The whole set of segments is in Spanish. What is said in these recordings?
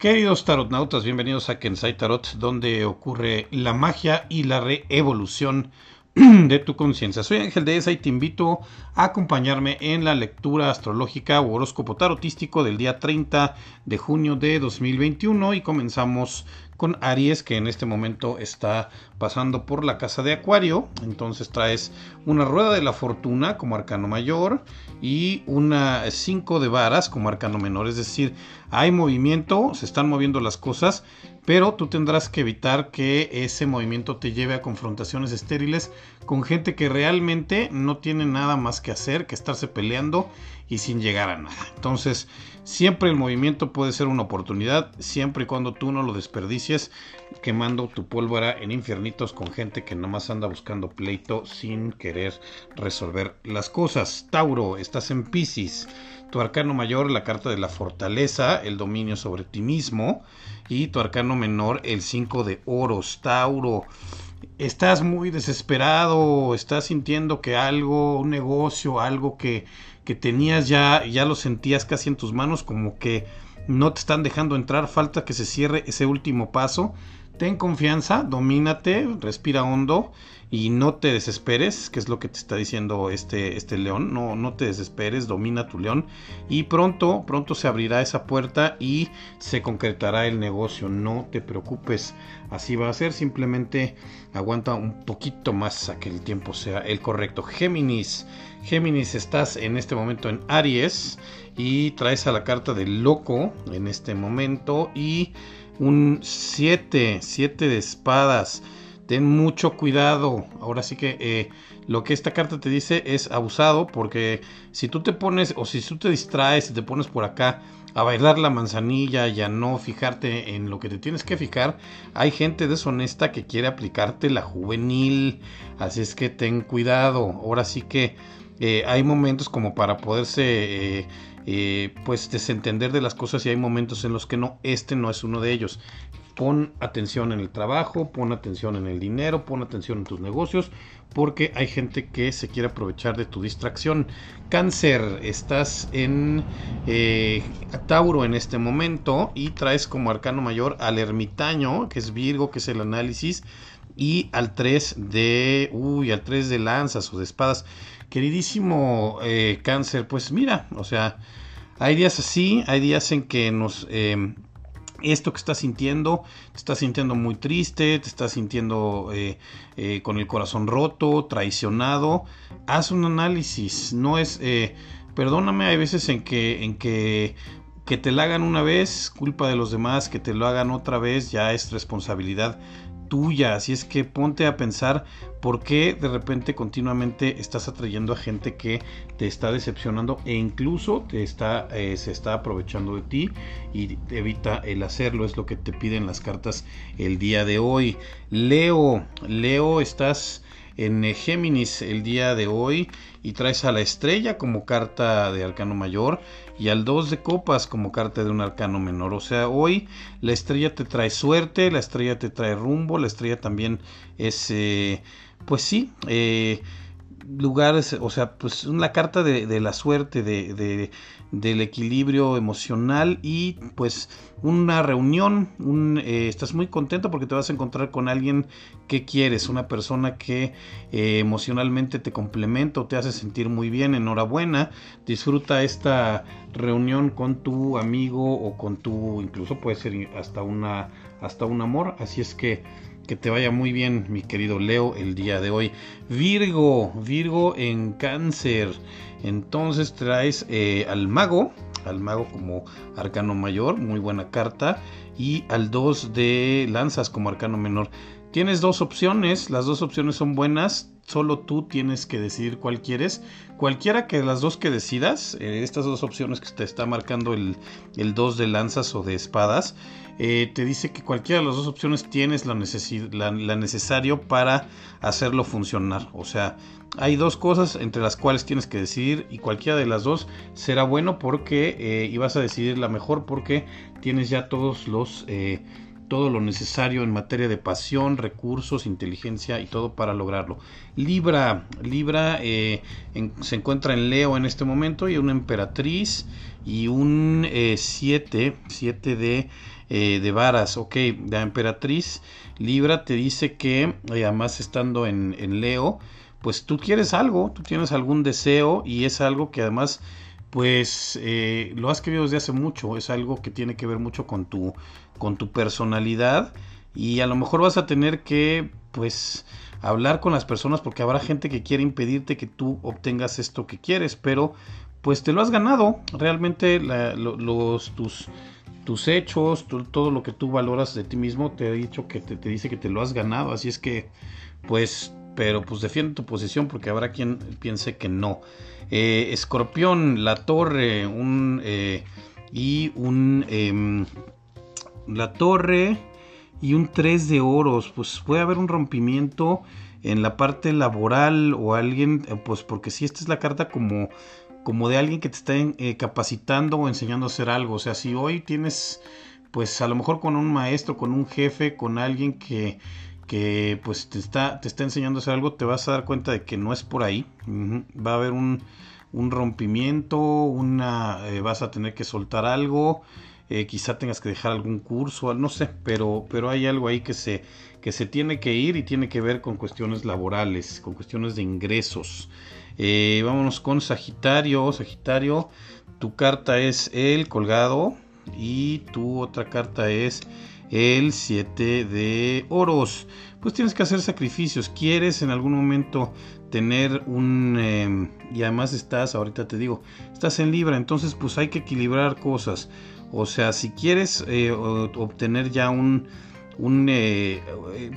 Queridos tarotnautas, bienvenidos a Kensai Tarot, donde ocurre la magia y la reevolución de tu conciencia. Soy Ángel de Esa y te invito a acompañarme en la lectura astrológica o horóscopo tarotístico del día 30 de junio de 2021 y comenzamos con Aries que en este momento está pasando por la casa de Acuario. Entonces traes una rueda de la fortuna como arcano mayor y una 5 de varas como arcano menor. Es decir, hay movimiento, se están moviendo las cosas, pero tú tendrás que evitar que ese movimiento te lleve a confrontaciones estériles con gente que realmente no tiene nada más que hacer que estarse peleando y sin llegar a nada. Entonces, siempre el movimiento puede ser una oportunidad, siempre y cuando tú no lo desperdicies quemando tu pólvora en infiernitos con gente que nomás anda buscando pleito sin querer resolver las cosas. Tauro, estás en Pisces. Tu arcano mayor, la carta de la fortaleza, el dominio sobre ti mismo. Y tu arcano menor, el 5 de oros. Tauro estás muy desesperado, estás sintiendo que algo, un negocio, algo que, que tenías ya, ya lo sentías casi en tus manos, como que no te están dejando entrar, falta que se cierre ese último paso. Ten confianza, domínate, respira hondo y no te desesperes, que es lo que te está diciendo este, este león, no, no te desesperes, domina tu león y pronto, pronto se abrirá esa puerta y se concretará el negocio, no te preocupes, así va a ser, simplemente aguanta un poquito más a que el tiempo sea el correcto. Géminis, Géminis, estás en este momento en Aries y traes a la carta del loco en este momento y un 7, 7 de espadas ten mucho cuidado. Ahora sí que eh, lo que esta carta te dice es abusado porque si tú te pones o si tú te distraes y te pones por acá a bailar la manzanilla y a no fijarte en lo que te tienes que fijar, hay gente deshonesta que quiere aplicarte la juvenil. Así es que ten cuidado. Ahora sí que eh, hay momentos como para poderse... Eh, pues desentender de las cosas y hay momentos en los que no, este no es uno de ellos pon atención en el trabajo, pon atención en el dinero, pon atención en tus negocios, porque hay gente que se quiere aprovechar de tu distracción. Cáncer, estás en eh, Tauro en este momento y traes como arcano mayor al ermitaño, que es Virgo, que es el análisis, y al 3 de, uy, al 3 de lanzas o de espadas. Queridísimo eh, cáncer, pues mira, o sea, hay días así, hay días en que nos... Eh, esto que estás sintiendo, te estás sintiendo muy triste, te estás sintiendo eh, eh, con el corazón roto, traicionado, haz un análisis, no es, eh, perdóname, hay veces en que, en que, que te lo hagan una vez, culpa de los demás, que te lo hagan otra vez, ya es responsabilidad tuya. Así es que ponte a pensar por qué de repente continuamente estás atrayendo a gente que te está decepcionando e incluso te está, eh, se está aprovechando de ti y evita el hacerlo. Es lo que te piden las cartas el día de hoy. Leo, Leo, estás en Géminis el día de hoy y traes a la estrella como carta de arcano mayor y al 2 de copas como carta de un arcano menor. O sea, hoy la estrella te trae suerte, la estrella te trae rumbo, la estrella también es, eh, pues sí, eh, lugares, o sea, pues una carta de, la suerte, de, del equilibrio emocional y pues una reunión, un, eh, estás muy contento porque te vas a encontrar con alguien que quieres, una persona que eh, emocionalmente te complementa o te hace sentir muy bien, enhorabuena, disfruta esta reunión con tu amigo o con tu, incluso puede ser hasta una, hasta un amor, así es que que te vaya muy bien, mi querido Leo, el día de hoy. Virgo, Virgo en cáncer. Entonces traes eh, al mago, al mago como arcano mayor, muy buena carta. Y al 2 de lanzas como arcano menor. Tienes dos opciones, las dos opciones son buenas, solo tú tienes que decidir cuál quieres. Cualquiera que las dos que decidas, eh, estas dos opciones que te está marcando el, el 2 de lanzas o de espadas, eh, te dice que cualquiera de las dos opciones tienes la, la, necesario para hacerlo funcionar. O sea, hay dos cosas entre las cuales tienes que decidir y cualquiera de las dos será bueno porque eh, y vas a decidir la mejor porque tienes ya todos los todo lo necesario en materia de pasión, recursos, inteligencia y todo para lograrlo. Libra, Libra eh, se encuentra en Leo en este momento y una emperatriz y un 7, eh, 7 de, eh, de varas, ok, la emperatriz Libra te dice que además estando en, en Leo, pues tú quieres algo, tú tienes algún deseo y es algo que además pues eh, lo has querido desde hace mucho, es algo que tiene que ver mucho con tu, con tu personalidad y a lo mejor vas a tener que pues hablar con las personas porque habrá gente que quiere impedirte que tú obtengas esto que quieres, pero pues te lo has ganado, realmente los, tus, tus hechos, todo lo que tú valoras de ti mismo te ha dicho que te dice que te lo has ganado, así es que pues pero pues defiende tu posición porque habrá quien piense que no. Eh, escorpión, la torre, un eh, y un em, la torre y un 3 de oros, pues puede haber un rompimiento en la parte laboral o alguien, eh, pues porque si esta es la carta como como de alguien que te está capacitando o enseñando a hacer algo, o sea, si hoy tienes pues a lo mejor con un maestro, con un jefe, con alguien que que pues te está, te está enseñando a hacer algo, te vas a dar cuenta de que no es por ahí. Va a haber un, rompimiento, una, eh, vas a tener que soltar algo, eh, quizá tengas que dejar algún curso, no sé, pero, pero hay algo ahí que se, que se tiene que ir y tiene que ver con cuestiones laborales, con cuestiones de ingresos. Eh, vámonos con Sagitario. Sagitario, tu carta es el colgado y tu otra carta es el 7 de oros. Pues tienes que hacer sacrificios. Quieres en algún momento tener un... Em, y además estás, ahorita te digo, estás en Libra, entonces pues hay que equilibrar cosas. O sea, si quieres eh, obtener ya un... un eh,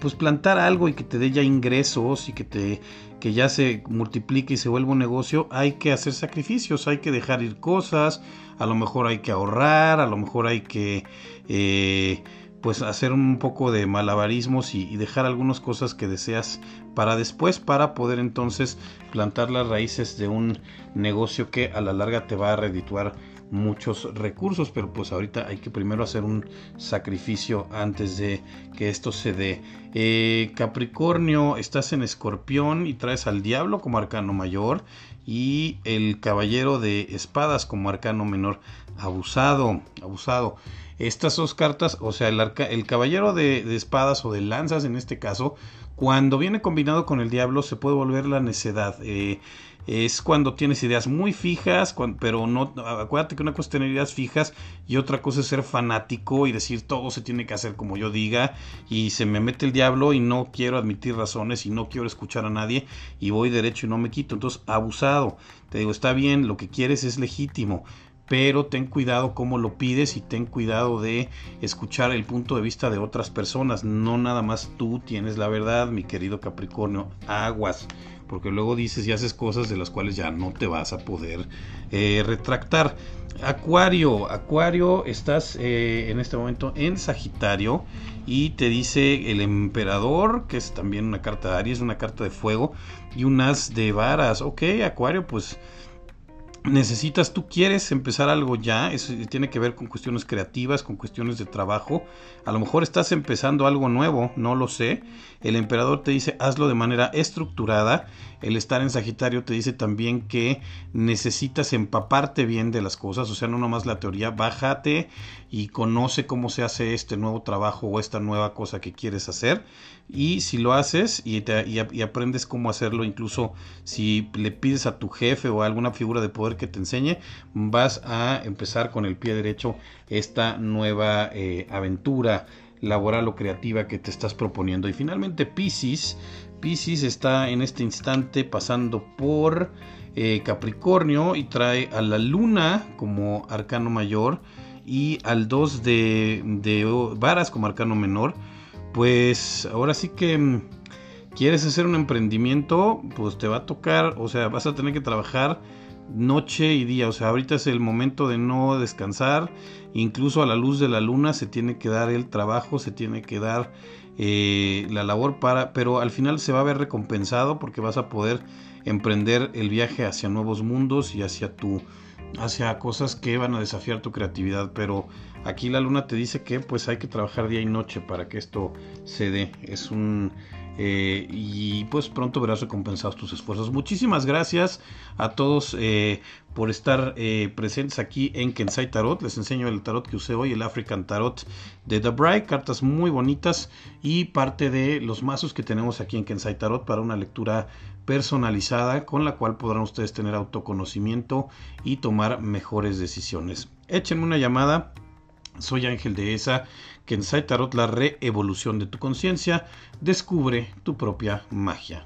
pues plantar algo y que te dé ya ingresos y que te que ya se multiplique y se vuelva un negocio, hay que hacer sacrificios, hay que dejar ir cosas, a lo mejor hay que ahorrar, a lo mejor hay que eh, pues hacer un poco de malabarismos y, dejar algunas cosas que deseas para después para poder entonces plantar las raíces de un negocio que a la larga te va a redituar muchos recursos pero pues ahorita hay que primero hacer un sacrificio antes de que esto se dé. Eh, Capricornio estás en escorpión y traes al diablo como arcano mayor y el caballero de espadas como arcano menor. Abusado abusado. Estas dos cartas, o sea, el, el caballero de, espadas o de lanzas en este caso, cuando viene combinado con el diablo se puede volver la necedad. Eh, es cuando tienes ideas muy fijas, pero no, acuérdate que una cosa es tener ideas fijas y otra cosa es ser fanático y decir todo se tiene que hacer como yo diga y se me mete el diablo y no quiero admitir razones y no quiero escuchar a nadie y voy derecho y no me quito. Entonces, abusado. Te digo, está bien, lo que quieres es legítimo, pero ten cuidado cómo lo pides y ten cuidado de escuchar el punto de vista de otras personas. No nada más tú tienes la verdad, mi querido Capricornio. Aguas, porque luego dices y haces cosas de las cuales ya no te vas a poder eh, retractar. Acuario, Acuario, estás eh, en este momento en Sagitario y te dice el emperador, que es también una carta de Aries, una carta de fuego y un as de varas. Ok, Acuario, pues necesitas, tú quieres empezar algo ya, eso tiene que ver con cuestiones creativas, con cuestiones de trabajo, a lo mejor estás empezando algo nuevo, no lo sé, el emperador te dice hazlo de manera estructurada, el estar en Sagitario te dice también que necesitas empaparte bien de las cosas, o sea, no nomás la teoría, bájate y conoce cómo se hace este nuevo trabajo o esta nueva cosa que quieres hacer, y si lo haces y, aprendes cómo hacerlo, incluso si le pides a tu jefe o a alguna figura de poder, que te enseñe, vas a empezar con el pie derecho esta nueva eh, aventura laboral o creativa que te estás proponiendo. Y finalmente Pisces, Pisces está en este instante pasando por eh, Capricornio y trae a la luna como arcano mayor y al 2 de, de varas como arcano menor. Pues ahora sí que mm, quieres hacer un emprendimiento, pues te va a tocar, o sea, vas a tener que trabajar noche y día. O sea, ahorita es el momento de no descansar. Incluso a la luz de la luna se tiene que dar el trabajo, se tiene que dar eh, la labor para, pero al final se va a ver recompensado porque vas a poder emprender el viaje hacia nuevos mundos y hacia tu hacia cosas que van a desafiar tu creatividad, pero aquí la luna te dice que pues hay que trabajar día y noche para que esto se dé. Es un eh, y pues pronto verás recompensados tus esfuerzos. Muchísimas gracias a todos eh, por estar eh, presentes aquí en Kensai Tarot. Les enseño el tarot que usé hoy, el African Tarot de The Bright. Cartas muy bonitas y parte de los mazos que tenemos aquí en Kensai Tarot para una lectura personalizada con la cual podrán ustedes tener autoconocimiento y tomar mejores decisiones. Échenme una llamada. Soy Ángel de ESA, Kensai Tarot, la reevolución de tu conciencia. Descubre tu propia magia.